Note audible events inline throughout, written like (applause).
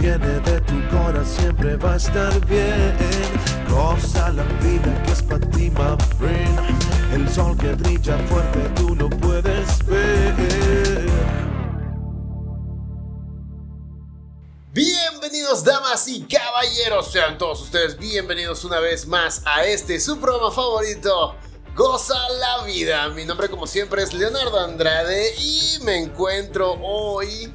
viene de tu corazón siempre va a estar bien. Goza la vida que es para ti, my friend. El sol que brilla fuerte tú lo puedes ver. Bienvenidos damas y caballeros, sean todos ustedes bienvenidos una vez más a este su programa favorito, Goza la vida. Mi nombre como siempre es Leonardo Andrade y me encuentro hoy.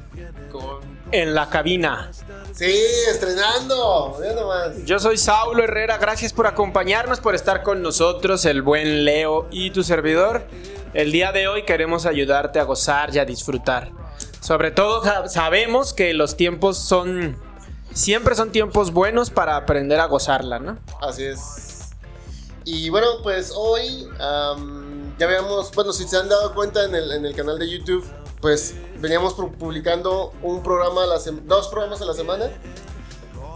En la cabina. Sí, estrenando. Nomás. Yo soy Saulo Herrera, gracias por acompañarnos, por estar con nosotros, el buen Leo y tu servidor. El día de hoy queremos ayudarte a gozar y a disfrutar. Sobre todo sa- sabemos que los tiempos son... Siempre son tiempos buenos para aprender a gozarla, ¿no? Así es. Y bueno, pues hoy ya veamos, bueno, si se han dado cuenta en el, en el canal de YouTube, pues veníamos pu- publicando un programa, a la dos programas a la semana.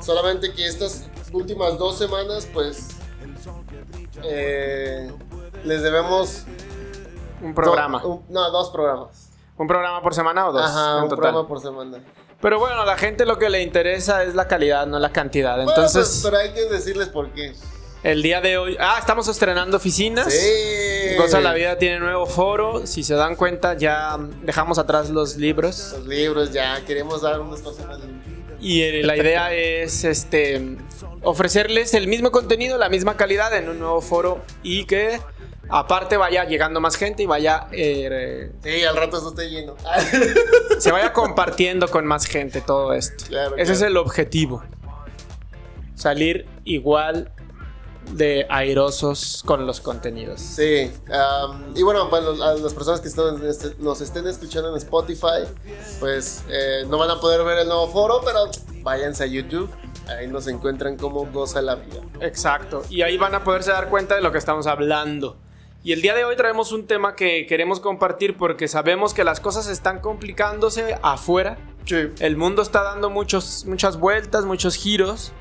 Solamente que estas últimas dos semanas, pues eh, les debemos Un programa. do- un- no, dos programas. ¿Un programa por semana o dos? Ajá, en un total? programa por semana. Pero bueno, a la gente lo que le interesa es la calidad, no la cantidad. Bueno, Entonces, pues, pero hay que decirles por qué. el día de hoy... Ah, estamos estrenando oficinas. Sí. Goza la vida tiene nuevo foro. Si se dan cuenta, ya dejamos atrás los libros. Los libros ya, queremos dar un espacio más. Y la idea es este ofrecerles el mismo contenido, la misma calidad en un nuevo foro y que aparte vaya llegando más gente y vaya eh, Sí, al rato esto esté lleno. (laughs) se vaya compartiendo con más gente todo esto. Claro, Ese es el objetivo. Salir igual de airosos con los contenidos. Sí, am, y bueno, bueno, a las personas que están, este- nos estén escuchando en Spotify, pues eh, no van a poder ver el nuevo foro, pero váyanse a YouTube. Ahí nos encuentran como Goza la Vida. Exacto. Y ahí van a poderse dar cuenta de lo que estamos hablando. Y el día de hoy traemos un tema que queremos compartir porque sabemos que las cosas están complicándose afuera. Sí. El mundo está dando muchos, muchas vueltas, muchos giros.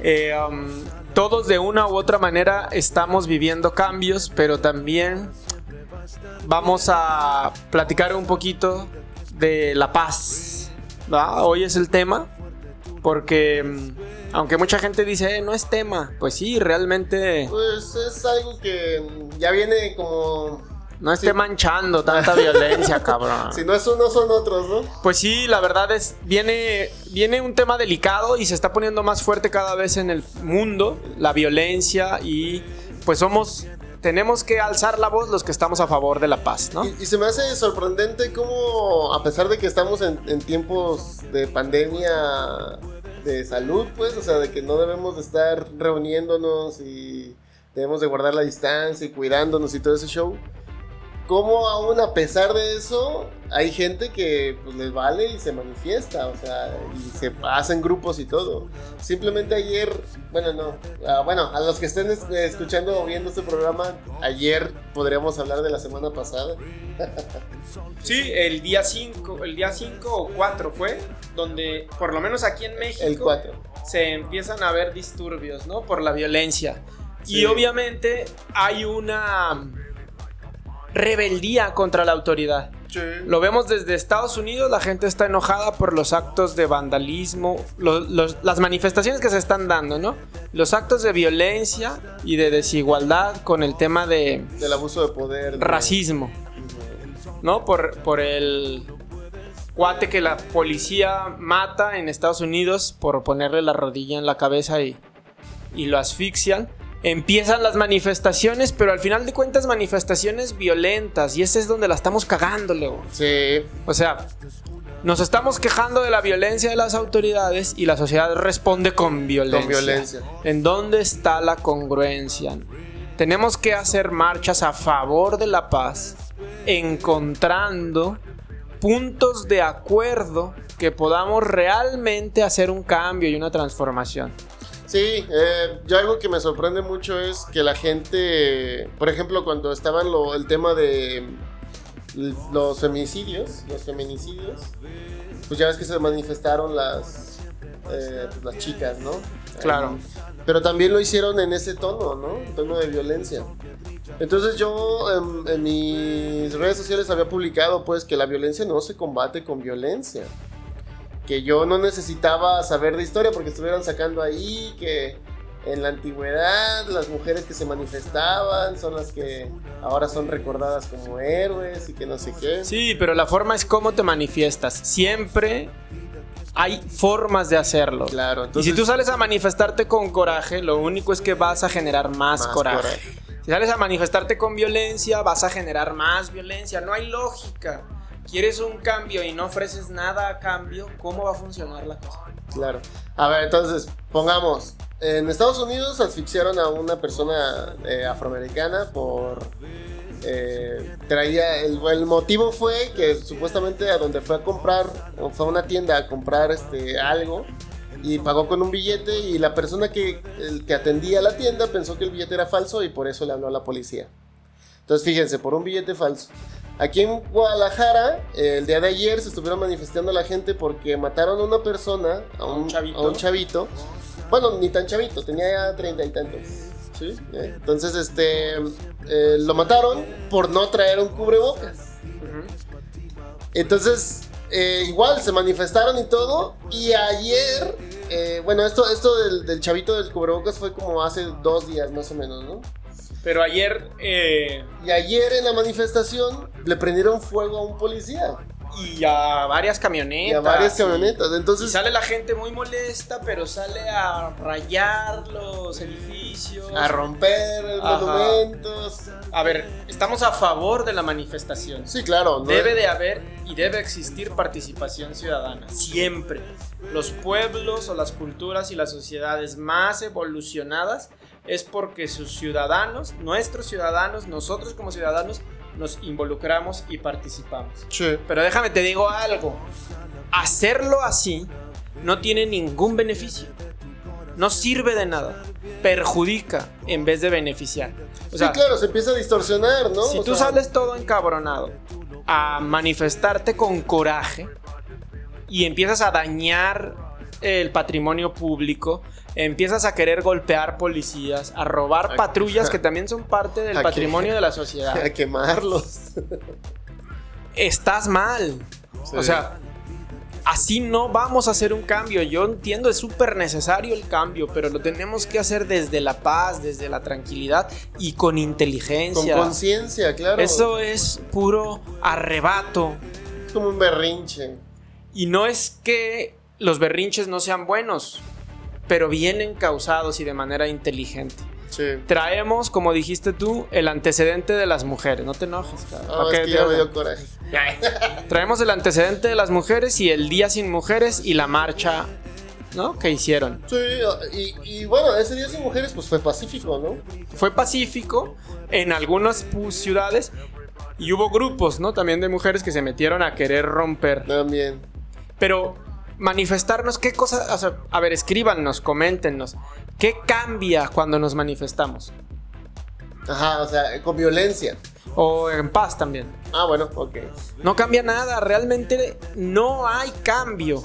Eh, um, todos de una u otra manera estamos viviendo cambios, pero también vamos a platicar un poquito de la paz. Hoy es el tema, porque mm, aunque mucha gente dice, "Eh, no es tema, pues sí, realmente Pues es algo que ya viene como... no esté manchando tanta violencia, (laughs) cabrón. Si no es uno, son otros, ¿no? Pues sí, la verdad es, viene, viene un tema delicado y se está poniendo más fuerte cada vez en el mundo, la violencia y pues somos, tenemos que alzar la voz los que estamos a favor de la paz, ¿no? Y, y se me hace sorprendente cómo, a pesar de que estamos en, en tiempos de pandemia de salud, pues, o sea, de que no debemos de estar reuniéndonos y debemos de guardar la distancia y cuidándonos y todo ese show, cómo aún a pesar de eso hay gente que pues, les vale y se manifiesta, o sea, y se hacen grupos y todo. Simplemente ayer, bueno, no, ah, bueno, a los que estén es- escuchando o viendo este programa, ayer podríamos hablar de la semana pasada. (laughs) Sí, el día 5, el día 5 o 4 fue, donde por lo menos aquí en México El 4. se empiezan a ver disturbios, ¿no? Por la violencia. Sí. Y obviamente hay una rebeldía contra la autoridad. Lo vemos desde Estados Unidos, la gente está enojada por los actos de vandalismo, los- las manifestaciones que se están dando, ¿no? Los actos de violencia y de desigualdad con el tema de Del abuso de poder. de- racismo, ¿no? Por, por el cuate que la policía mata en Estados Unidos por ponerle la rodilla en la cabeza y, y lo asfixian. Empiezan las manifestaciones, pero al final de cuentas manifestaciones violentas y ese es donde la estamos cagando, Leo. Sí, O sea, nos estamos quejando de la violencia de las autoridades y la sociedad responde con violencia. con violencia. ¿En dónde está la congruencia? Tenemos que hacer marchas a favor de la paz, encontrando puntos de acuerdo que podamos realmente hacer un cambio y una transformación. Sí, eh, yo algo que me sorprende mucho es que la gente, por ejemplo, cuando estaban lo- el tema de los feminicidios, los feminicidios, pues ya ves que se manifestaron las, eh, pues las chicas, ¿no? Claro. Pero también lo hicieron en ese tono, ¿no? Tono de violencia. Entonces yo en, en mis redes sociales había publicado pues que la violencia no se combate con violencia. Que yo no necesitaba saber de historia porque estuvieran sacando ahí que en la antigüedad las mujeres que se manifestaban son las que ahora son recordadas como héroes y que no sé qué. Sí, pero la forma es cómo te manifiestas. Siempre hay formas de hacerlo. Claro, y si tú sales a manifestarte con coraje, lo único es que vas a generar más, Más coraje. coraje. Si sales a manifestarte con violencia, vas a generar más violencia. No hay lógica. Quieres un cambio y no ofreces nada a cambio, ¿cómo va a funcionar la cosa? Claro. A ver, entonces, pongamos. En Estados Unidos asfixiaron a una persona eh, afroamericana por. eh, traía. El, el motivo fue que supuestamente a donde fue a comprar, fue a una tienda a comprar este algo. Y pagó con un billete. Y la persona que, el que atendía la tienda pensó que el billete era falso y por eso le habló a la policía. Entonces, fíjense, por un billete falso. Aquí en Guadalajara, el día de ayer se estuvieron manifestando la gente porque mataron a una persona, a un, un chavito. a un chavito. Bueno, ni tan chavito, tenía ya treinta y tantos. ¿Sí? ¿eh? Entonces, este, eh, lo mataron por no traer un cubrebocas. Entonces, eh, igual se manifestaron y todo. Y ayer, eh, bueno, esto, esto del, del chavito del cubrebocas fue como hace dos días más o menos, ¿no? Pero ayer eh, Y ayer en la manifestación le prendieron fuego a un policía y a varias camionetas. y a varias y- camionetas. Y Entonces, sale la gente muy molesta, pero sale a rayar los edificios. a romper Ajá. monumentos. A ver, estamos a favor de la manifestación. Sí, claro. ¿no? Debe de haber y debe existir participación ciudadana, siempre. Los pueblos o las culturas y las sociedades más evolucionadas es porque sus ciudadanos, nuestros ciudadanos, nosotros como ciudadanos, nos involucramos y participamos. Sí. Pero déjame te digo algo. Hacerlo así no tiene ningún beneficio. No sirve de nada. Perjudica en vez de beneficiar. O sea, sí, claro, se empieza a distorsionar, ¿no? si O tú sea, sales todo encabronado a manifestarte con coraje y empiezas a dañar el patrimonio público, empiezas a querer golpear policías, a robar A- patrullas que (laughs) también son parte del que- patrimonio de la sociedad, (laughs) A quemarlos. estás mal. Sí. O sea, así no vamos a hacer un cambio. Yo entiendo, es súper necesario el cambio, pero lo tenemos que hacer desde la paz, desde la tranquilidad y con Con inteligencia. conciencia, claro. Eso es puro arrebato. es como un berrinche. Y no es que los berrinches no sean buenos, pero vienen causados y de manera inteligente. Sí. Traemos, como dijiste tú, el antecedente de las mujeres. No te enojes, cabrón. Ah, ¿Para es que ya me dio coraje. Traemos el antecedente de las mujeres y el Día Sin Mujeres y la marcha, ¿no? Que hicieron. Sí, y, y bueno, ese día sin mujeres pues fue pacífico, ¿no? Fue pacífico en algunas ciudades y hubo grupos, ¿no? También de mujeres que se metieron a querer romper. También. Pero manifestarnos, ¿qué cosa? O sea, a ver, escríbanos, coméntenos. ¿Qué cambia cuando nos manifestamos? Ajá, o sea, con violencia. O en paz también. Ah, bueno, ok. No cambia nada, realmente no hay cambio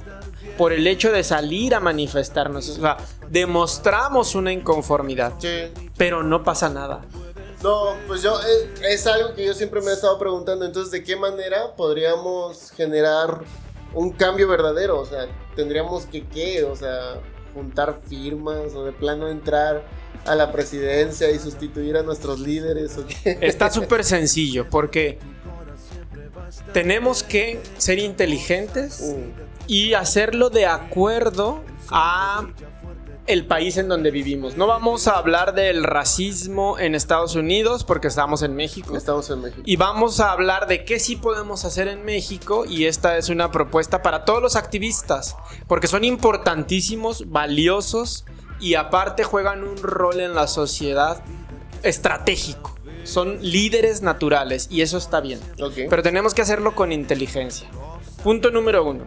por el hecho de salir a manifestarnos. O sea, demostramos una inconformidad, Sí. pero no pasa nada. No, pues yo, es, es algo que yo siempre me he estado preguntando. Entonces, ¿de qué manera podríamos generar un cambio verdadero? O sea, tendríamos que, ¿qué? O sea, juntar firmas o de plano entrar a la presidencia y sustituir a nuestros líderes o qué? Está súper sencillo porque tenemos que ser inteligentes Mm, y hacerlo de acuerdo a el país en donde vivimos. No vamos a hablar del racismo en Estados Unidos porque estamos en México. Estamos en México. Y vamos a hablar de qué sí podemos hacer en México y esta es una propuesta para todos los activistas, porque son importantísimos, valiosos y aparte juegan un rol en la sociedad estratégico. Son líderes naturales y eso está bien. Ok. Pero tenemos que hacerlo con inteligencia. Punto número uno.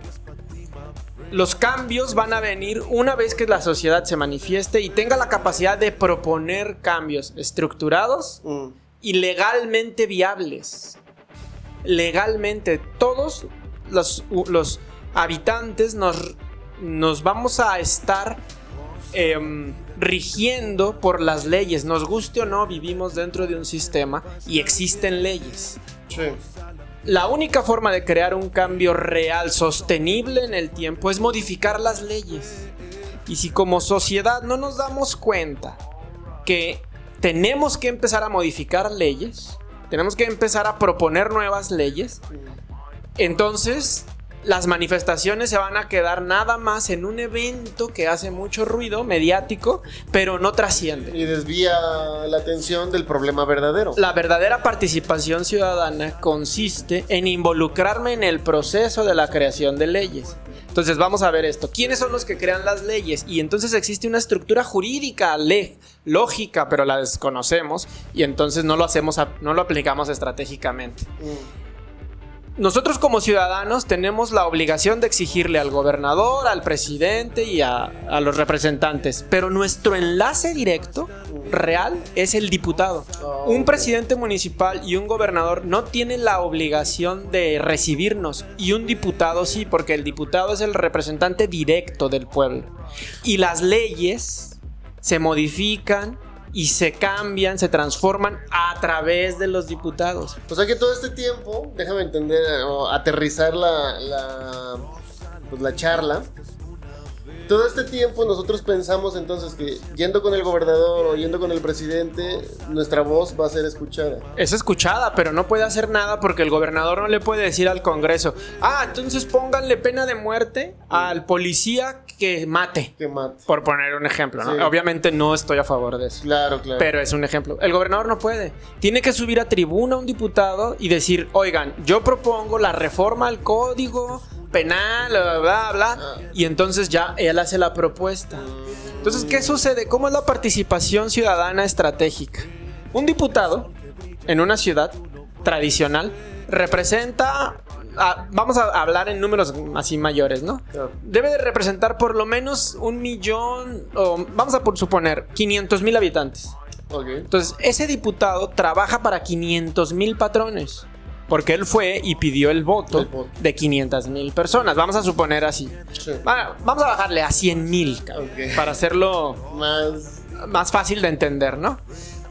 Los cambios van a venir una vez que la sociedad se manifieste y tenga la capacidad de proponer cambios estructurados Mm, y legalmente viables. Legalmente, todos los, los habitantes nos, nos vamos a estar em, rigiendo por las leyes. Nos guste o no, vivimos dentro de un sistema y existen leyes. sí. La única forma de crear un cambio real, sostenible en el tiempo, es modificar las leyes. Y si como sociedad no nos damos cuenta que tenemos que empezar a modificar leyes, tenemos que empezar a proponer nuevas leyes, entonces las manifestaciones se van a quedar nada más en un evento que hace mucho ruido mediático, pero no trasciende. Y desvía la atención del problema verdadero. La verdadera participación ciudadana consiste en involucrarme en el proceso de la creación de leyes. Entonces vamos a ver esto. ¿Quiénes son los que crean las leyes? Y entonces existe una estructura jurídica, lógica, pero la desconocemos y entonces no lo hacemos, no lo aplicamos estratégicamente. Mm. Nosotros como ciudadanos tenemos la obligación de exigirle al gobernador, al presidente y a, los representantes, pero nuestro enlace directo real es el diputado. Un presidente municipal y un gobernador no tienen la obligación de recibirnos y un diputado sí, porque el diputado es el representante directo del pueblo. Y las leyes se modifican y se cambian, se transforman a través de los diputados. O sea que todo este tiempo, déjame entender o aterrizar la, la, pues la charla todo este tiempo nosotros pensamos entonces que yendo con el gobernador o yendo con el presidente, nuestra voz va a ser escuchada. Es escuchada, pero no puede hacer nada porque el gobernador no le puede decir al Congreso, ah, entonces pónganle pena de muerte al policía que mate. Que mate. Por poner un ejemplo, ¿no? Obviamente no estoy a favor de eso. Claro, claro. Pero es un ejemplo. El gobernador no puede. Tiene que subir a tribuna un diputado y decir, oigan, yo propongo la reforma al código penal, bla, bla, bla. Ah. Y entonces ya él hace la propuesta. Entonces, ¿qué sucede? ¿Cómo es la participación ciudadana estratégica? Un diputado en una ciudad tradicional representa vamos a hablar en números así mayores, ¿no? Debe de representar por lo menos un millón, o vamos a suponer, 500 mil habitantes. Entonces, ese diputado trabaja para 500 mil patrones. Porque él fue y pidió el voto, de 500 mil personas. Vamos a suponer así. vamos a bajarle a 100 mil para hacerlo más... más fácil de entender, ¿no?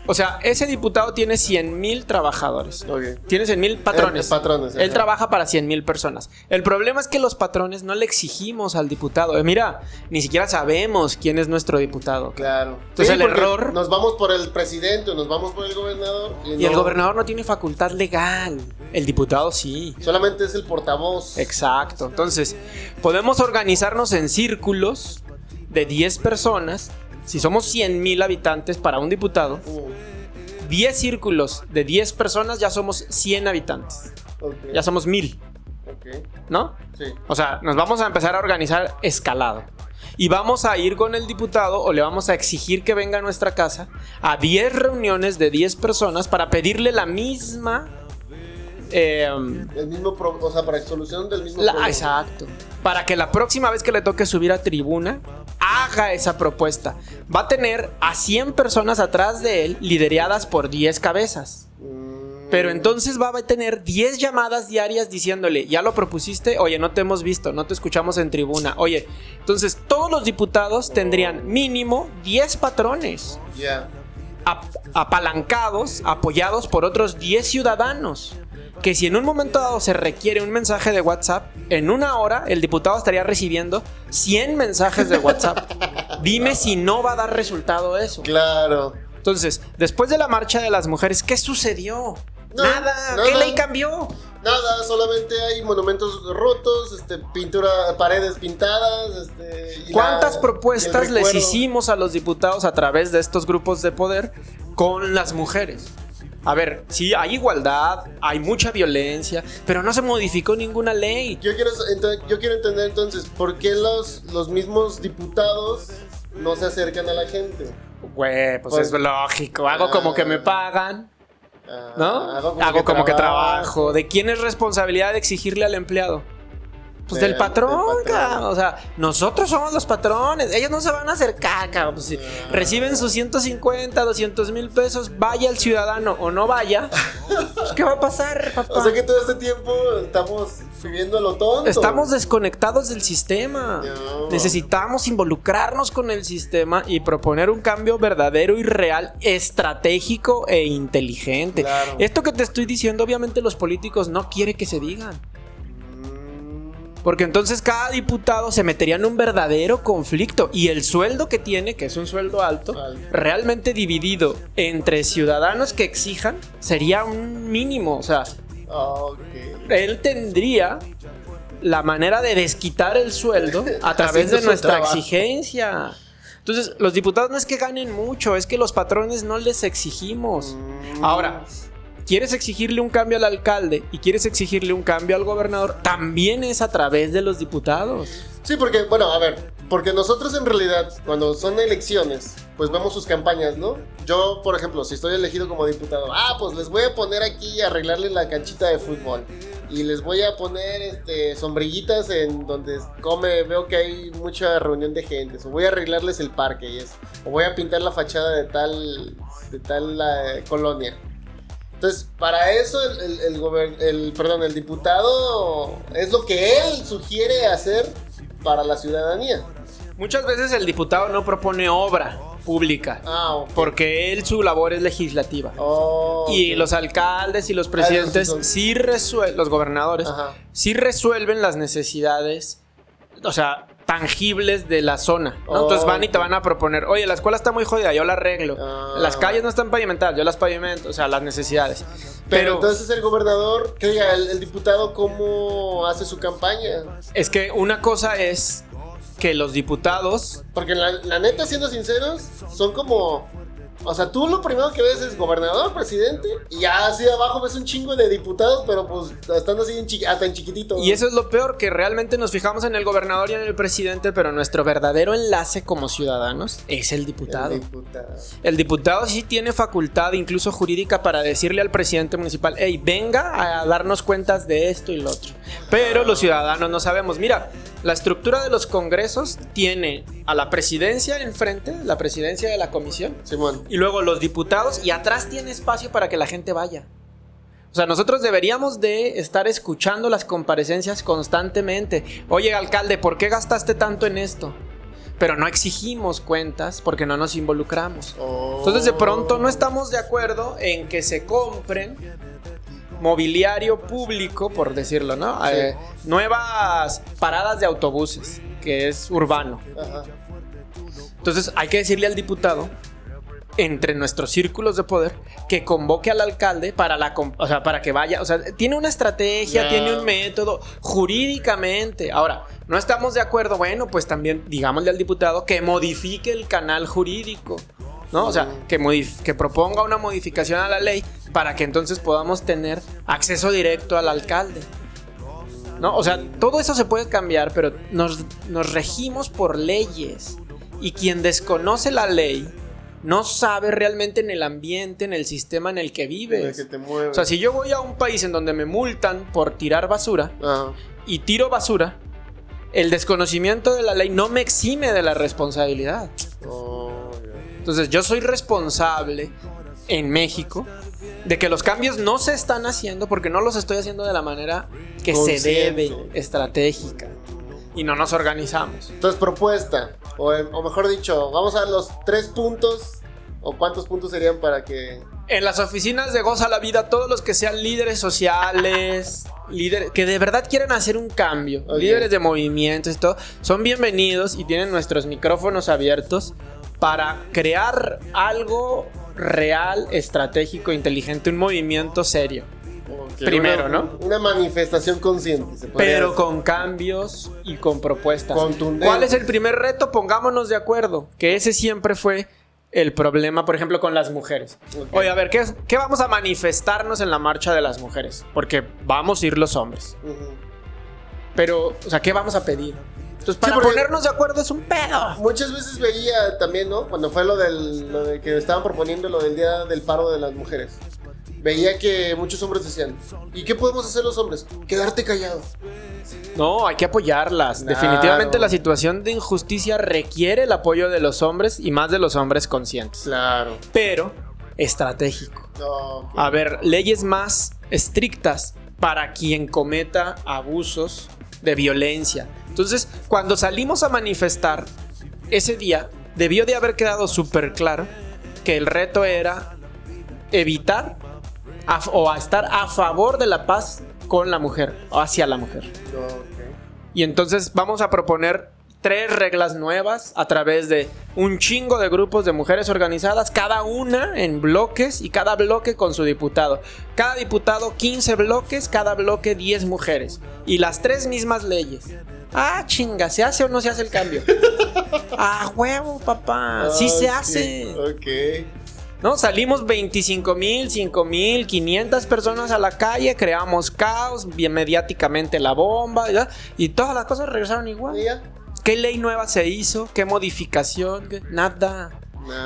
O sea, ese diputado tiene 100 mil trabajadores. Tiene 100 mil patrones. Él trabaja para 100 mil personas. El problema es que los patrones no le exigimos al diputado. Eh, mira, ni siquiera sabemos quién es nuestro diputado. Claro. Entonces el error... Nos vamos por el presidente, nos vamos por el gobernador. Y, el gobernador no tiene facultad legal. El diputado sí. Solamente es el portavoz. Exacto. Entonces, podemos organizarnos en círculos de 10 personas si somos 100 mil habitantes para un diputado, 10 círculos de 10 personas ya somos 100 habitantes. Ya somos mil. ¿No? Sí. O sea, nos vamos a empezar a organizar escalado. Y vamos a ir con el diputado o le vamos a exigir que venga a nuestra casa a 10 reuniones de 10 personas para pedirle la misma Em, el mismo, o sea, para solución del mismo problema. Exacto. Para que la próxima vez que le toque subir a tribuna, haga esa propuesta. Va a tener a 100 personas atrás de él, lideradas por 10 cabezas. Mm. Pero entonces va a tener 10 llamadas diarias diciéndole, ya lo propusiste, oye, no te hemos visto, no te escuchamos en tribuna. Oye, entonces todos los diputados tendrían mínimo 10 patrones. Ya. apalancados, apoyados por otros 10 ciudadanos que si en un momento dado se requiere un mensaje de WhatsApp, en una hora el diputado estaría recibiendo 100 mensajes de WhatsApp. (laughs) Dime si no va a dar resultado eso. Claro. Entonces, después de la marcha de las mujeres, ¿qué sucedió? nada. ¿Qué ley cambió? Nada, solamente hay monumentos rotos, este, pintura, paredes pintadas. Este, ¿Cuántas propuestas les hicimos a los diputados a través de estos grupos de poder con las mujeres? A ver, sí, hay igualdad, hay mucha violencia, pero no se modificó ninguna ley. Yo quiero, yo quiero entender entonces, ¿por qué los, los mismos diputados no se acercan a la gente? Güey, pues, es lógico. Hago como que me ah. pagan. Ah, ¿No? Hago como, que, trabajo. ¿De quién es responsabilidad de exigirle al empleado? Pues Del- del patrón, del patrón. cabrón. O sea, nosotros somos los patrones. Ellos no se van a acercar, cabrón. Pues, si Ah. reciben sus 150, 200 mil pesos, vaya el ciudadano o no vaya. pues, ¿Qué va a pasar, (laughs) papá? O sea que todo este tiempo estamos viviendo lo tonto. Estamos desconectados del sistema. No. Necesitamos involucrarnos con el sistema y proponer un cambio verdadero y real, estratégico e inteligente. Claro. Esto que te estoy diciendo, obviamente los políticos no quieren que se digan. Porque entonces cada diputado se metería en un verdadero conflicto y el sueldo que tiene, que es un sueldo alto, realmente dividido entre ciudadanos que exijan, sería un mínimo. O sea, él tendría la manera de desquitar el sueldo (laughs) a través de nuestra trabajo. exigencia. Entonces, los diputados no es que ganen mucho, es que los patrones no les exigimos. Mm. Ahora, quieres exigirle un cambio al alcalde y quieres exigirle un cambio al gobernador, también es a través de los diputados. Sí, porque, bueno, a ver, porque nosotros en realidad, cuando son elecciones, pues vemos sus campañas, ¿no? Yo, por ejemplo, si estoy elegido como diputado, ah, pues les voy a poner aquí a arreglarle la canchita de fútbol. Y les voy a poner este sombrillitas en donde come, veo que hay mucha reunión de gente. O voy a arreglarles el parque y eso. O voy a pintar la fachada de tal, de tal eh, colonia. Entonces, para eso el, el, el el- perdón, el diputado es lo que él sugiere hacer para la ciudadanía. Muchas veces el diputado no propone obra pública, Ah, ok. porque él su labor es legislativa. Oh, Y los alcaldes y los Ah, presidentes sí son- sí resuelven, los gobernadores, Ajá. sí resuelven las necesidades, o sea, tangibles de la zona. ¿no? Oh, Entonces van y te van a proponer, oye, la escuela está muy jodida, yo la arreglo. Ah. Las calles no están pavimentadas, yo las pavimento, o sea, las necesidades. Pero, Pero, entonces el gobernador, que diga, el, el diputado, ¿cómo hace su campaña? es que una cosa es que los diputados Porque la, la neta, siendo sinceros, son como... O sea, tú lo primero que ves es gobernador, presidente, y ya así abajo ves un chingo de diputados, pero pues están así en chiqui- hasta en chiquitito. Y eso es lo peor, que realmente nos fijamos en el gobernador y en el presidente, pero nuestro verdadero enlace como ciudadanos es el diputado. El diputado. El diputado sí tiene facultad, incluso jurídica, para decirle al presidente municipal, hey, venga a darnos cuentas de esto y lo otro. Pero los ciudadanos no sabemos. Mira, la estructura de los congresos tiene a la presidencia enfrente, la presidencia de la comisión, Simón. y luego los diputados, y atrás tiene espacio para que la gente vaya. O sea, nosotros deberíamos de estar escuchando las comparecencias constantemente. Oye, alcalde, ¿por qué gastaste tanto en esto? Pero no exigimos cuentas porque no nos involucramos. Oh. Entonces de pronto no estamos de acuerdo en que se compren mobiliario público, por decirlo, ¿no? Sí. Eh, nuevas paradas de autobuses, que es urbano. Ajá. Entonces hay que decirle al diputado, entre nuestros círculos de poder, que convoque al alcalde para, la, o sea, para que vaya. O sea, tiene una estrategia, tiene un método, jurídicamente. Ahora, no estamos de acuerdo, bueno, pues también digámosle al diputado que modifique el canal jurídico. ¿No? O sea, que, modif- que proponga una modificación a la ley para que entonces podamos tener acceso directo al alcalde. ¿No? O sea, todo eso se puede cambiar, pero nos, nos regimos por leyes. Y quien desconoce la ley no sabe realmente en el ambiente, en el sistema en el que El vives. que te mueve. O sea, si yo voy a un país en donde me multan por tirar basura Ajá. y tiro basura, el desconocimiento de la ley no me exime de la responsabilidad. Oh. Entonces yo soy responsable en México de que los cambios no se están haciendo porque no los estoy haciendo de la manera que se debe, estratégica. Y no nos organizamos. Entonces, propuesta. O, o mejor dicho, vamos a dar los tres puntos. ¿O cuántos puntos serían para que.? En las oficinas de Goza la Vida, todos los que sean líderes sociales, líderes que de verdad quieren hacer un cambio, líderes de movimientos y todo, son bienvenidos y tienen nuestros micrófonos abiertos para crear algo real, estratégico, inteligente, un movimiento serio. Primero, una- ¿no? Una manifestación consciente. se Pero decir. con cambios y con propuestas. ¿Cuál es el primer reto? Pongámonos de acuerdo. Que ese siempre fue el problema, por ejemplo, con las mujeres. Oye, a ver, ¿qué, qué vamos a manifestarnos en la marcha de las mujeres? Porque vamos a ir los hombres. Pero, o sea, ¿qué vamos a pedir? Entonces, para ponernos de acuerdo es un pedo. Muchas veces veía también, ¿no? Cuando fue lo del lo de que estaban proponiendo lo del día del paro de las mujeres. veía que muchos hombres decían, ¿y qué podemos hacer los hombres? Quedarte callado. No, hay que apoyarlas. Claro. Definitivamente la situación de injusticia requiere el apoyo de los hombres y más de los hombres conscientes. Claro. Pero estratégico. No, A ver, leyes más estrictas para quien cometa abusos de violencia. Entonces, cuando salimos a manifestar ese día, debió de haber quedado súper claro que el reto era evitar a- o a estar a favor de la paz con la mujer o hacia la mujer. Y entonces vamos a proponer tres reglas nuevas a través de un chingo de grupos de mujeres organizadas, cada una en bloques y cada bloque con su diputado. Cada diputado 15 bloques, cada bloque 10 mujeres. Y las tres mismas leyes. Ah, chinga, ¿se hace o no se hace el cambio? (laughs) ah, huevo, papá. Sí se hace. Ok. ¿No? Salimos 25 mil, 5 mil, 500 personas a la calle, creamos caos, bien mediáticamente la bomba, ¿ya? y todas las cosas regresaron igual. ¿Y ya? ¿Qué ley nueva se hizo? ¿Qué modificación? Nada.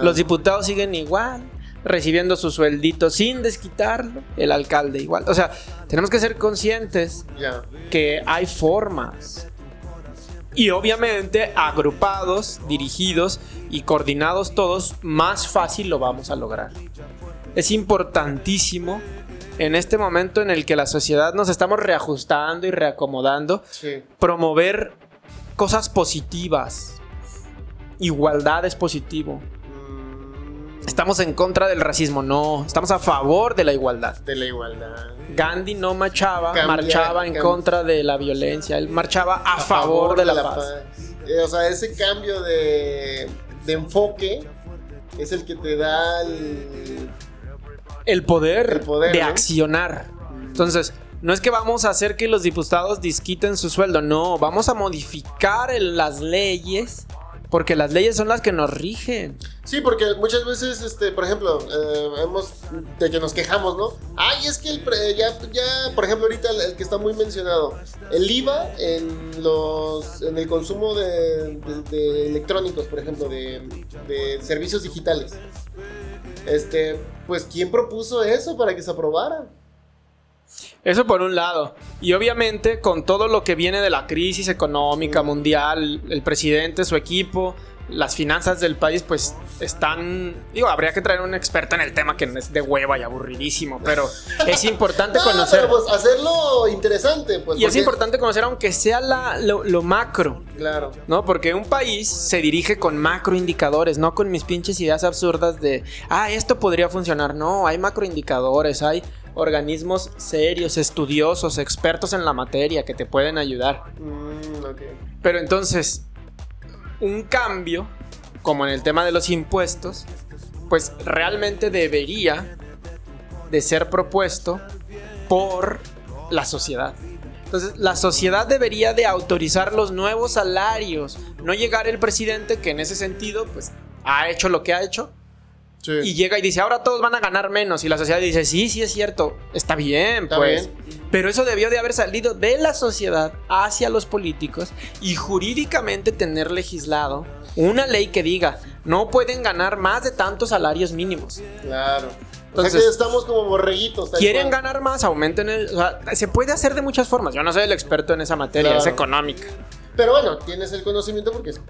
Los diputados siguen igual, recibiendo su sueldito sin desquitarlo, el alcalde igual. O sea, tenemos que ser conscientes que hay formas. Y obviamente agrupados, dirigidos y coordinados todos, más fácil lo vamos a lograr. Es importantísimo en este momento en el que la sociedad nos estamos reajustando y reacomodando, Sí. promover cosas positivas. Igualdad es positivo. Mm, Estamos en contra del racismo, no. Estamos a favor de la igualdad. de la igualdad. Gandhi no marchaba, Cambia- marchaba en cam- contra de la violencia, él marchaba a, favor, de la, paz. Eh, o sea, ese cambio de, de enfoque es el que te da el... El poder, El poder, de ¿no? accionar. Entonces, no es que vamos a hacer que los diputados disquiten su sueldo, no, vamos a modificar las leyes porque las leyes son las que nos rigen. Sí, porque muchas veces, este, por ejemplo, eh, hemos de que nos quejamos, ¿no? Ay, es que ya, ya, por ejemplo, ahorita el, el que está muy mencionado, el IVA en los, en el consumo de electrónicos, por ejemplo, de, de servicios digitales. Este, pues, ¿quién propuso eso para que se aprobara? Eso por un lado. Y obviamente con todo lo que viene de la crisis económica mundial, el presidente, su equipo, las finanzas del país, pues están... Digo, habría que traer un experto en el tema que no es de hueva y aburridísimo, pero (laughs) es importante No, conocer. pero pues hacerlo interesante, pues. Y es importante conocer aunque sea la- lo, lo macro, Claro. ¿no? Porque un país se dirige con macroindicadores, no con mis pinches ideas absurdas de, ah, esto podría funcionar. No, hay macroindicadores, hay organismos serios, estudiosos, expertos en la materia que te pueden ayudar. Mm. Pero entonces, un cambio, como en el tema de los impuestos, pues realmente debería de ser propuesto por la sociedad. Entonces, la sociedad debería de autorizar los nuevos salarios, no llegar el presidente que en ese sentido, pues, ha hecho lo que ha hecho Sí. y llega y dice, ahora todos van a ganar menos. Y la sociedad dice, sí, sí es cierto, está bien, Está pues. bien. Pero eso debió de haber salido de la sociedad hacia los políticos y jurídicamente tener legislado una ley que diga, no pueden ganar más de tantos salarios mínimos. Claro. Entonces- o sea que estamos como borreguitos. Quieren cual. ganar más, aumenten el... o sea, se puede hacer de muchas formas. Yo no soy el experto en esa materia, Claro. es económica. Pero bueno, tienes el conocimiento porque es,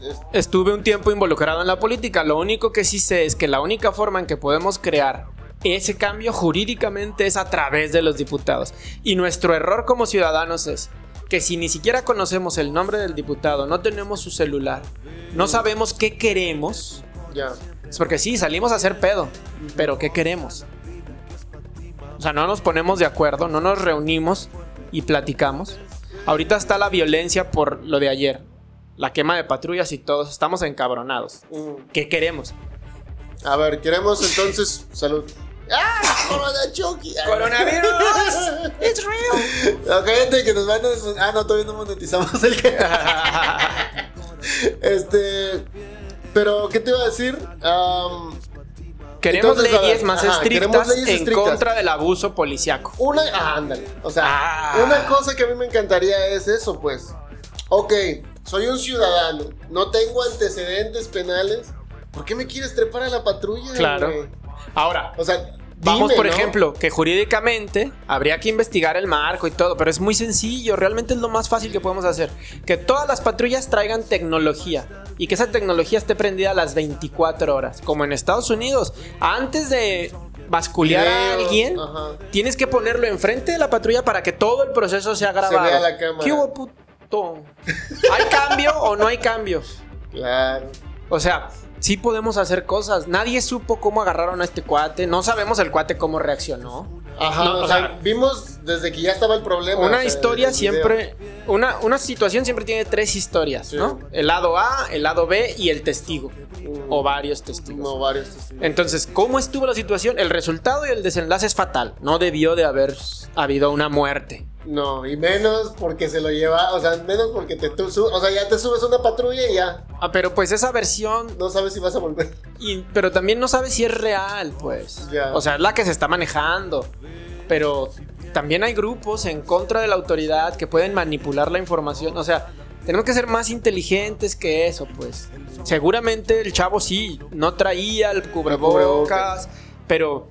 es- Estuve un tiempo involucrado en la política. Lo único que sí sé es que la única forma en que podemos crear ese cambio jurídicamente es a través de los diputados. Y nuestro error como ciudadanos es que si ni siquiera conocemos el nombre del diputado, no tenemos su celular, no sabemos qué queremos, ya. es porque sí, salimos a hacer pedo, pero ¿qué queremos? O sea, no nos ponemos de acuerdo, no nos reunimos y platicamos. Ahorita está la violencia por lo de ayer, la quema de patrullas y todos estamos encabronados. Mm. ¿Qué queremos? A ver, queremos entonces salud. ¡Ah! ¡Corona Chucky! ¡Coronavirus! (laughs) ¡It's real! Ok, gente que nos van a... Ah, no, todavía no monetizamos el que... (laughs) este... Pero, ¿qué te iba a decir? Am, Queremos Entonces, ver, leyes más ajá, estrictas leyes en estrictas. contra del abuso policiaco. una... Ah, ándale. O sea, Ah. una cosa que a mí me encantaría es eso, pues. Ok, soy un ciudadano, no tengo antecedentes penales. ¿Por qué me quieres trepar a la patrulla? Claro. Ahora, O sea, Vamos, Dime, por ¿no? ejemplo, que jurídicamente habría que investigar el marco y todo, pero es muy sencillo, realmente es lo más fácil que podemos hacer. Que todas las patrullas traigan tecnología y que esa tecnología esté prendida a las 24 horas, como en Estados Unidos. Antes de basculear a alguien, ajá. tienes que ponerlo enfrente de la patrulla para que todo el proceso sea grabado. vea la cámara. ¿Qué hubo, puto? ¿Hay cambio o no hay cambio? Claro. O sea, sí podemos hacer cosas. Nadie supo cómo agarraron a este cuate. No sabemos el cuate cómo reaccionó. Ajá, No, o o sea, sea, vimos desde que ya estaba el problema. o Una sea, historia siempre. Una, una situación siempre tiene tres historias, Sí. ¿no? El lado A, el lado B y el testigo. Mm. O varios testigos. No, varios testigos. Entonces, ¿cómo estuvo la situación? El resultado y el desenlace es fatal. No debió de haber habido una muerte. No, y menos porque se lo lleva, o sea, menos porque te tú o sea, ya te subes una patrulla y ya Ah, pero pues esa versión. no sabes si vas a volver. y- pero también no sabes si es real, pues. Ya. O sea, es la que se está manejando. Pero también hay grupos en contra de la autoridad que pueden manipular la información. O sea, tenemos que ser más inteligentes que eso, pues. Seguramente el chavo sí, no traía el cubrebocas, cubrebocas. pero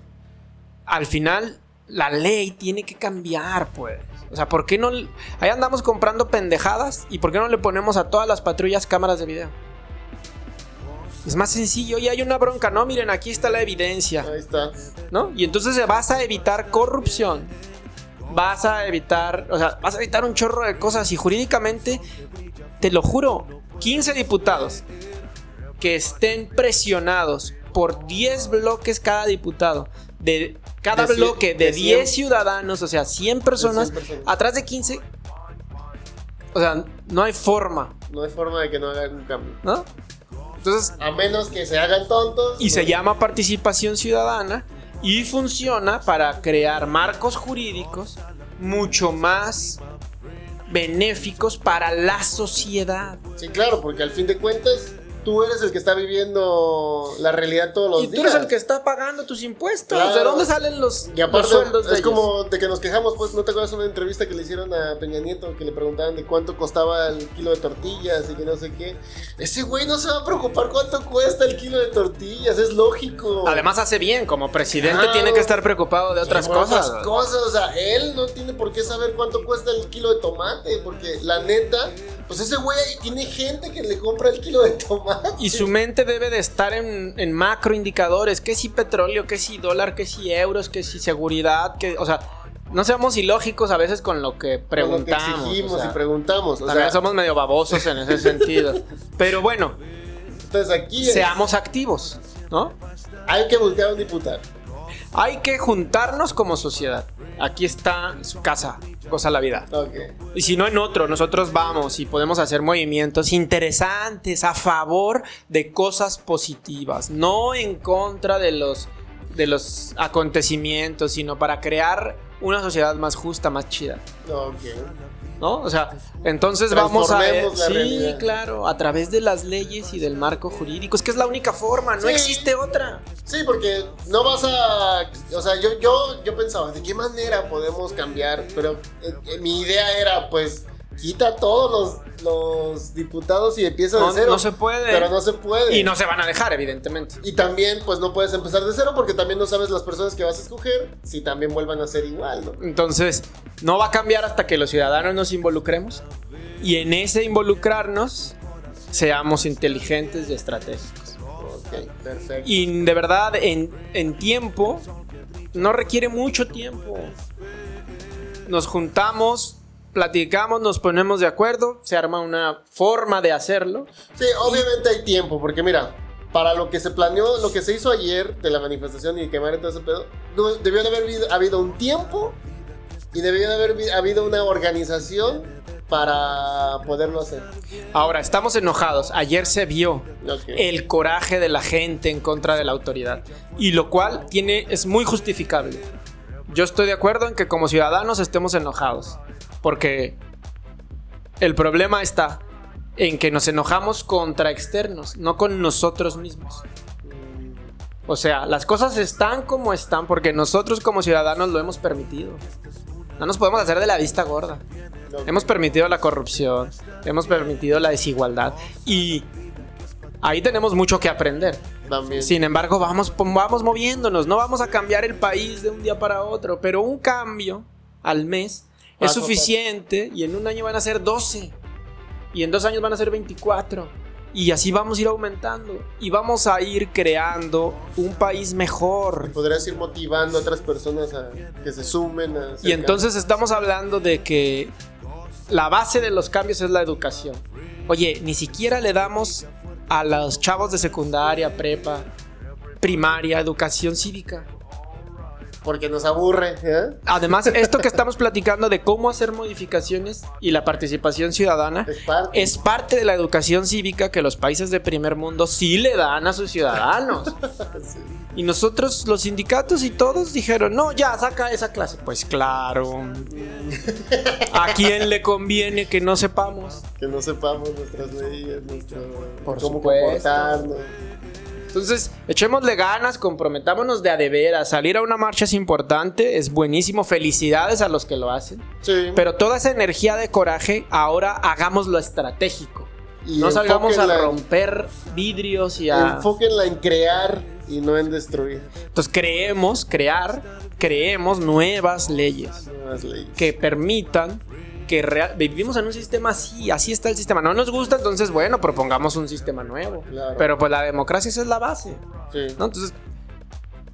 al final la ley tiene que cambiar, pues. O sea, ¿por qué no? Ahí andamos comprando pendejadas y ¿por qué no le ponemos a todas las patrullas cámaras de video? Es más sencillo y hay una bronca, no, miren, aquí está la evidencia. Ahí está. ¿no? Y entonces vas a evitar corrupción. Vas a evitar, o sea, vas a evitar un chorro de cosas y jurídicamente, te lo juro, 15 diputados que estén presionados por 10 bloques cada diputado, de cada De bloque de, de 10 cien. ciudadanos, o sea, 100 personas, personas. atrás de 15, o sea, no hay forma, No hay forma de que no hagan un cambio. ¿no? Entonces, A menos que se hagan tontos. y se llama participación ciudadana y funciona para crear marcos jurídicos mucho más benéficos para la sociedad. Sí, claro, porque al fin de cuentas tú eres el que está viviendo la realidad todos los Y tú días. eres el que está pagando tus impuestos. Claro. ¿De dónde salen los, Y aparte, los sueldos de es como de que nos quejamos, pues, ¿no te acuerdas una entrevista que le hicieron a Peña Nieto que le preguntaban de cuánto costaba el kilo de tortillas y que no sé qué? Ese güey no se va a preocupar cuánto cuesta el kilo de tortillas, es lógico. Además hace bien, como presidente Claro. tiene que estar preocupado de otras cosas. Otras cosas, o sea, él no tiene por qué saber cuánto cuesta el kilo de tomate, porque la neta, pues ese güey tiene gente que le compra el kilo de tomate. Y su mente debe de estar en, en macro indicadores, que si petróleo, que si dólar, que si euros, que si seguridad, que, o sea, no seamos ilógicos a veces con lo que Con preguntamos. Lo que exigimos o sea, y preguntamos. O también sea, somos medio babosos en ese sentido. (laughs) Pero bueno, entonces aquí es- seamos activos, ¿no? hay que buscar un diputado. Hay que juntarnos como sociedad. Aquí está su casa, cosa la vida. Y si no en otro, nosotros vamos y podemos hacer movimientos interesantes a favor de cosas positivas, no en contra de los de los acontecimientos, sino para crear una sociedad más justa, más chida, Ok. ¿no? O sea, entonces vamos a la sí, realidad. claro, a través de las leyes y del marco jurídico, es que es la única forma, no Sí. existe otra. Sí, porque no vas a. O sea, yo, yo, yo pensaba, ¿de qué manera podemos cambiar? Pero eh, eh, mi idea era, pues, quita todos los, los diputados y empieza de cero. no se puede. Pero no se puede. Y no se van a dejar, evidentemente. Y también, pues, no puedes empezar de cero porque también no sabes las personas que vas a escoger si también vuelvan a ser igual, ¿no? Entonces, no va a cambiar hasta que los ciudadanos nos involucremos. Y en ese involucrarnos, seamos inteligentes y estratégicos. Ok, perfecto. Y de verdad, en, en tiempo, no requiere mucho tiempo. Nos juntamos, platicamos, nos ponemos de acuerdo, se arma una forma de hacerlo. Sí, obviamente hay tiempo, porque mira, para lo que se planeó, lo que se hizo ayer de la manifestación y quemar todo ese pedo, debió de haber habido, un tiempo y debió de haber habido una organización para poderlo hacer. Ahora, estamos enojados. Ayer se vio Ok. el coraje de la gente en contra de la autoridad. Y lo cual tiene, es muy justificable. Yo estoy de acuerdo en que como ciudadanos estemos enojados. Porque el problema está en que nos enojamos contra externos, no con nosotros mismos. O sea, las cosas están como están porque nosotros como ciudadanos lo hemos permitido. No nos podemos hacer de la vista gorda. Hemos permitido la corrupción, hemos permitido la desigualdad y ahí tenemos mucho que aprender. También. Sin embargo, vamos, vamos moviéndonos, no vamos a cambiar el país de un día para otro, pero un cambio al mes es suficiente y en un año van a ser 12 y en dos años van a ser 24 y así vamos a ir aumentando y vamos a ir creando un país mejor. Podrías ir motivando a otras personas a que se sumen a Y entonces estamos hablando de que la base de los cambios es la educación. Oye, ni siquiera le damos a los chavos de secundaria, prepa, primaria, educación cívica. Porque nos aburre, ¿eh? Además, esto que estamos platicando de cómo hacer modificaciones y la participación ciudadana Es parte. es parte de la educación cívica que los países de primer mundo sí le dan a sus ciudadanos. (laughs) Y nosotros, los sindicatos y todos dijeron, no, ya, saca esa clase. Pues claro. ¿A quién le conviene que no sepamos? Que no sepamos nuestras leyes, nuestro, Por cómo supuesto. comportarnos. Entonces, echémosle ganas, comprometámonos de a de veras. Salir a una marcha es importante, es buenísimo. Felicidades a los que lo hacen. Sí. Pero toda esa energía de coraje, ahora hagámoslo estratégico. Y no salgamos a en- romper vidrios y a... Enfóquenla en crear y no en destruir Entonces creemos, crear, creemos nuevas leyes nuevas leyes. que permitan que real- vivimos en un sistema así, así está el sistema. No nos gusta, entonces bueno, propongamos un sistema nuevo. Claro. Pero pues la democracia esa es la base. Sí. ¿no? Entonces,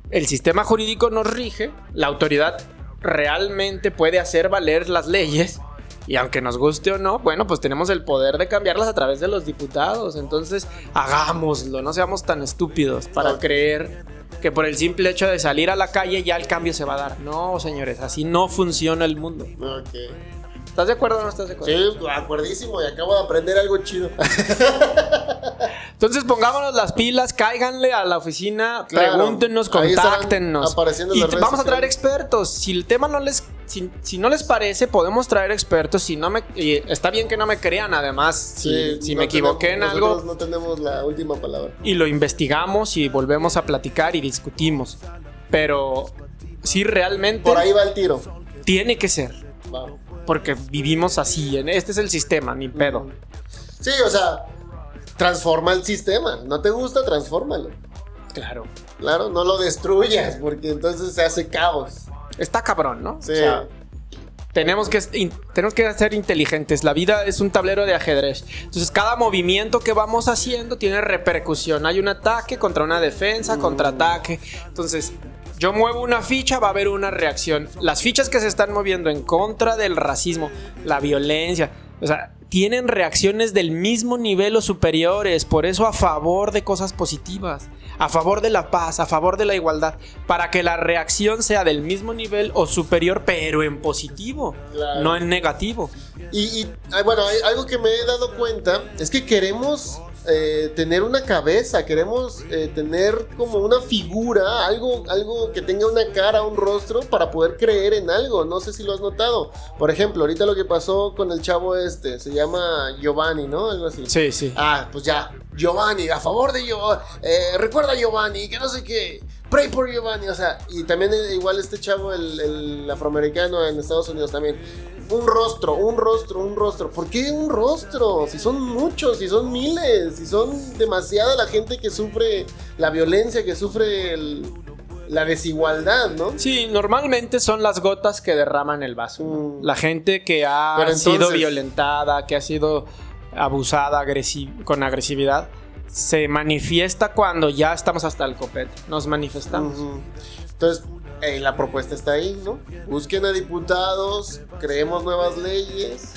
el sistema jurídico nos rige, la autoridad realmente puede hacer valer las leyes. Y aunque nos guste o no, bueno, pues tenemos el poder de cambiarlas a través de los diputados. Entonces, hagámoslo, no seamos tan estúpidos para creer que por el simple hecho de salir a la calle ya el cambio se va a dar. No, señores, así no funciona el mundo. Ok. ¿Estás de acuerdo o no estás de acuerdo? Sí, acuerdísimo y acabo de aprender algo chido. (laughs) Entonces pongámonos las pilas, cáiganle a la oficina, Claro. pregúntenos, contáctenos. apareciendo Y las te- redes vamos a traer expertos. Si el tema no les, si, si no les parece, podemos traer expertos. Si no me, está bien que no me crean, además, si, Sí, si no me equivoqué tenemos- en algo No tenemos la última palabra. y lo investigamos y volvemos a platicar y discutimos. Pero si realmente Por ahí va el tiro. tiene que ser, Va. Porque vivimos así. Este es el sistema, ni pedo. Sí, o sea, transforma el sistema. ¿No te gusta? Transfórmalo. Claro. Claro, no lo destruyas, porque entonces se hace caos. Está cabrón, ¿no? Sí. O sea, tenemos que, in- tenemos que ser inteligentes. La vida es un tablero de ajedrez. Entonces, cada movimiento que vamos haciendo tiene repercusión. Hay un ataque contra una defensa, contraataque. Entonces, yo muevo una ficha, va a haber una reacción. Las fichas que se están moviendo en contra del racismo, la violencia, o sea, tienen reacciones del mismo nivel o superiores. Por eso, a favor de cosas positivas, a favor de la paz, a favor de la igualdad, para que la reacción sea del mismo nivel o superior, pero en positivo, Claro. no en negativo. Y, y, bueno, algo que me he dado cuenta es que queremos eh, tener una cabeza, queremos eh, tener como una figura, algo, algo que tenga una cara, un rostro para poder creer en algo. No sé si lo has notado. Por ejemplo, ahorita lo que pasó con el chavo este, se llama Giovanni, ¿no? Algo así. Sí, sí. Ah, pues ya, Giovanni, a favor de Giovanni, eh, recuerda a Giovanni, que no sé qué, pray por Giovanni, o sea, y también igual este chavo, el, el afroamericano en Estados Unidos también, un rostro, un rostro, un rostro, ¿por qué un rostro? Si son muchos, si son miles, si son demasiada la gente que sufre la violencia, que sufre el- la desigualdad, ¿no? Sí, normalmente son las gotas que derraman el vaso. Mm. La gente que ha sido violentada, que ha sido abusada agresi- con agresividad, se manifiesta cuando ya estamos hasta el copete. Nos manifestamos. Ujú. Entonces, eh, la propuesta está ahí, ¿no? Busquen a diputados, creemos nuevas leyes.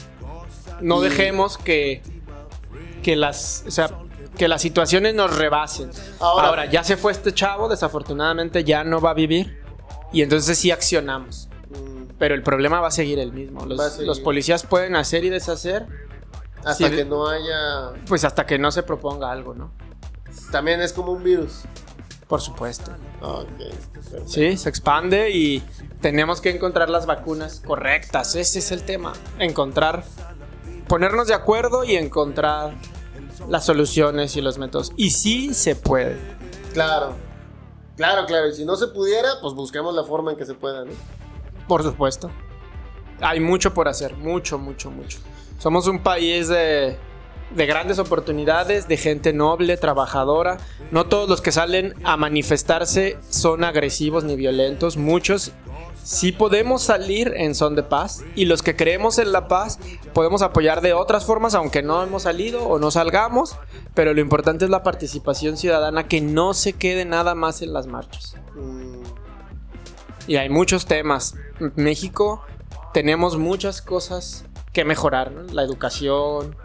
No Y- dejemos que, que las. O sea, que las situaciones nos rebasen. Ahora- Ahora, ya se fue este chavo, desafortunadamente ya no va a vivir. Y entonces sí accionamos. Mm, Pero el problema va a seguir el mismo. Seguir. los policías pueden hacer y deshacer, Hasta Sí, que no haya. pues hasta que no se proponga algo, ¿no? También es como un virus. Por supuesto. Ok, perfecto. Sí, se expande y tenemos que encontrar las vacunas correctas. Ese es el tema. Encontrar, ponernos de acuerdo y encontrar las soluciones y los métodos. Y sí se puede. Claro. Claro, claro. Y si no se pudiera, pues busquemos la forma en que se pueda, ¿no? Por supuesto. Hay mucho por hacer. Mucho, mucho, mucho. Somos un país de de grandes oportunidades, de gente noble, trabajadora. No todos los que salen a manifestarse son agresivos ni violentos. Muchos sí podemos salir en son de paz y los que creemos en la paz podemos apoyar de otras formas aunque no hemos salido o no salgamos, pero lo importante es la participación ciudadana que no se quede nada más en las marchas. Mm, Y hay muchos temas. En México tenemos muchas cosas que mejorar, ¿no? La educación,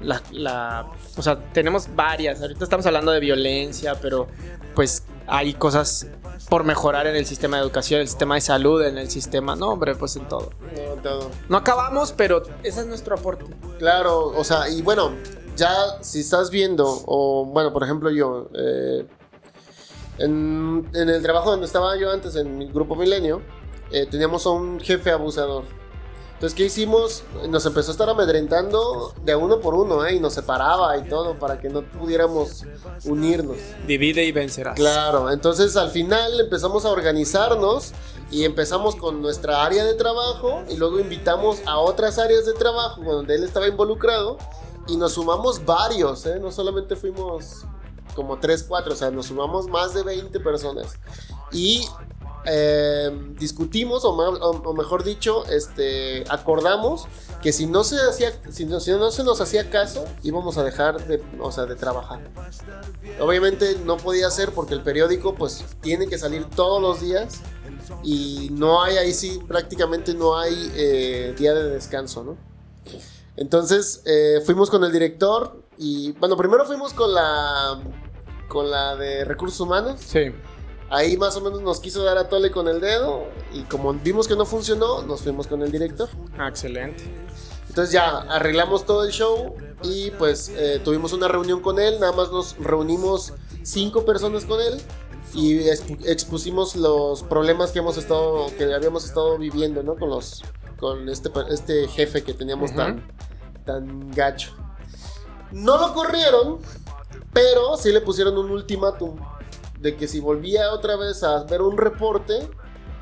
la, la- O sea, tenemos varias. Ahorita estamos hablando de violencia, pero pues hay cosas por mejorar en el sistema de educación, en el sistema de salud, en el sistema... No, hombre, pues en todo. no, todo. No acabamos, pero ese es nuestro aporte. Claro, o sea, y bueno, ya si estás viendo, o bueno, por ejemplo yo, eh, en, en el trabajo donde estaba yo antes, en mi grupo Milenio, eh, teníamos a un jefe abusador. Entonces, ¿qué hicimos? Nos empezó a estar amedrentando de uno por uno, ¿eh? Y nos separaba y todo para que no pudiéramos unirnos. Divide y vencerás. Claro, entonces al final empezamos a organizarnos y empezamos con nuestra área de trabajo y luego invitamos a otras áreas de trabajo donde él estaba involucrado y nos sumamos varios, ¿eh? no solamente fuimos como 3, 4, o sea, nos sumamos más de 20 personas y eh, discutimos, o, mejor dicho, este, acordamos que si no se hacía, si no, si no se nos hacía caso, íbamos a dejar de, trabajar. Obviamente no podía ser porque el periódico pues tiene que salir todos los días y no hay ahí sí, prácticamente no hay eh, día de descanso. Entonces eh, fuimos con el director y bueno, primero fuimos con la con la de recursos humanos. Ahí más o menos nos quiso dar a tole con el dedo y como vimos que no funcionó, nos fuimos con el director. Ah, excelente. Entonces ya arreglamos todo el show y pues eh, tuvimos una reunión con él, nada más nos reunimos cinco personas con él y expu- expusimos los problemas que hemos estado, que habíamos estado viviendo, ¿no? Con los, con este, este jefe que teníamos tan, tan gacho. No lo corrieron, pero sí le pusieron un ultimátum de que si volvía otra vez a ver un reporte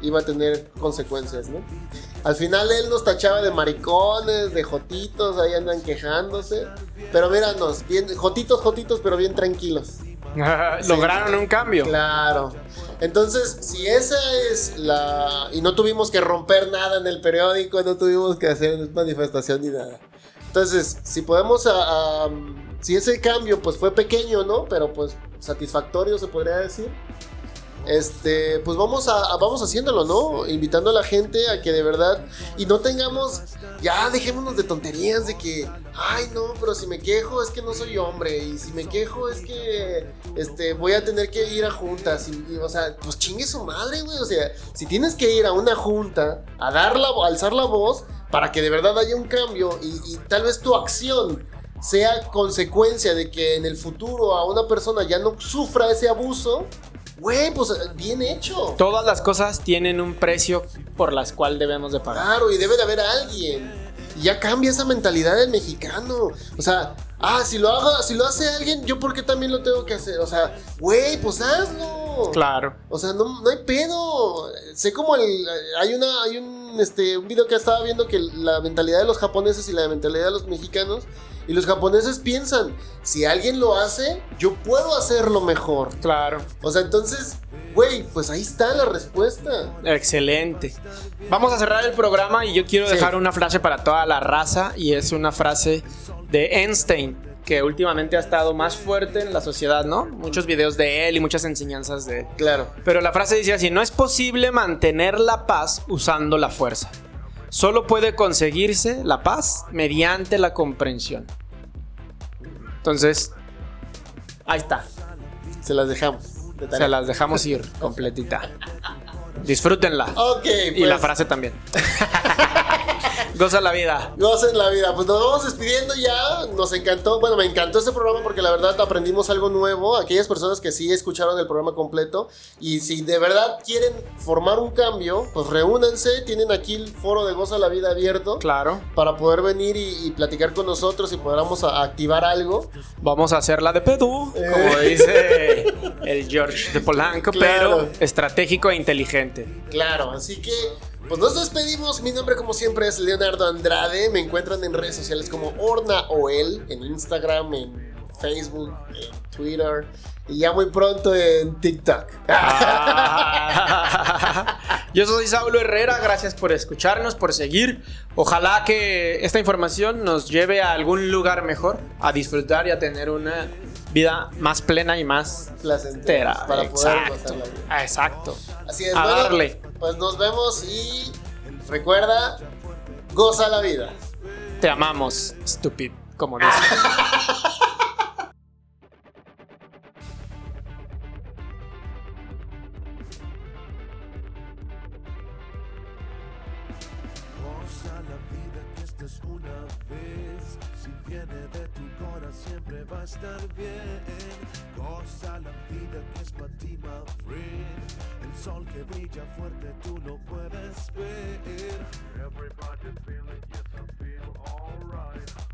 iba a tener consecuencias, ¿no? Al final él nos tachaba de maricones, de jotitos, ahí andan quejándose. Pero míranos, bien, jotitos, jotitos, pero bien tranquilos. (laughs) Lograron un cambio. Claro. Entonces, si esa es la... Y no tuvimos que romper nada en el periódico, no tuvimos que hacer manifestación ni nada. Entonces, si podemos... a- a- si ese cambio pues fue pequeño, ¿no? Pero pues satisfactorio se podría decir. Este, pues vamos a, a- vamos haciéndolo, ¿no? Invitando a la gente a que de verdad y no tengamos ya dejémonos de tonterías de que ay, no, pero si me quejo es que no soy hombre y si me quejo es que este voy a tener que ir a juntas y, y, o sea, pues chingue su madre, güey, o sea, si tienes que ir a una junta a dar la, a alzar la voz para que de verdad haya un cambio y tal vez tu acción sea consecuencia de que en el futuro a una persona ya no sufra ese abuso, güey, pues bien hecho. Todas las cosas tienen un precio por las cual debemos de pagar. Claro, y debe de haber alguien. Y ya cambia esa mentalidad del mexicano. O sea, ah, si lo haga, si lo hace alguien, yo por qué también lo tengo que hacer. O sea, güey, pues hazlo. Claro. O sea, no, no hay pedo. Sé como el. Hay una. Hay un este. un video que estaba viendo que la mentalidad de los japoneses y la mentalidad de los mexicanos. Y los japoneses piensan, si alguien lo hace, yo puedo hacerlo mejor. Claro. O sea, entonces, güey, pues ahí está la respuesta. Excelente. Vamos a cerrar el programa y yo quiero Sí. dejar una frase para toda la raza y es una frase de Einstein que últimamente ha estado más fuerte en la sociedad, ¿no? Muchos videos de él y muchas enseñanzas de él. Claro. Pero la frase dice así, no es posible mantener la paz usando la fuerza. Solo puede conseguirse la paz mediante la comprensión. Entonces, ahí está. Se las dejamos. Se las dejamos ir completita. (laughs) Disfrútenla. Ok, pues. Y la frase también. (laughs) Goza la vida. Gocen la vida. Pues nos vamos despidiendo ya. Nos encantó. Bueno, me encantó este programa porque la verdad aprendimos algo nuevo. Aquellas personas que sí escucharon el programa completo. Y si de verdad quieren formar un cambio, pues reúnanse. Tienen aquí el foro de Goza la Vida abierto. Claro. Para poder venir y, y platicar con nosotros y podamos a- activar algo. Vamos a hacerla de pedú, Eh. como dice el George de Polanco, (laughs) Claro. pero estratégico e inteligente. Claro, así que Pues nos despedimos. Mi nombre, como siempre, es Leonardo Andrade. Me encuentran en redes sociales como Orna Oel, en Instagram, en Facebook, en Twitter y ya muy pronto en TikTok. (laughs) Yo soy Saulo Herrera, gracias por escucharnos, por seguir. Ojalá que esta información nos lleve a algún lugar mejor, a disfrutar y a tener una vida más plena y más placentera para poder pasar la vida. Exacto. Así es, bueno, Pues nos vemos y recuerda, goza la vida. Te amamos, stupid, como dice. (laughs) estar bien. Goza la vida que es para ti, my friend. El sol que brilla fuerte, tú lo puedes ver. Everybody feeling, yes, I feel alright.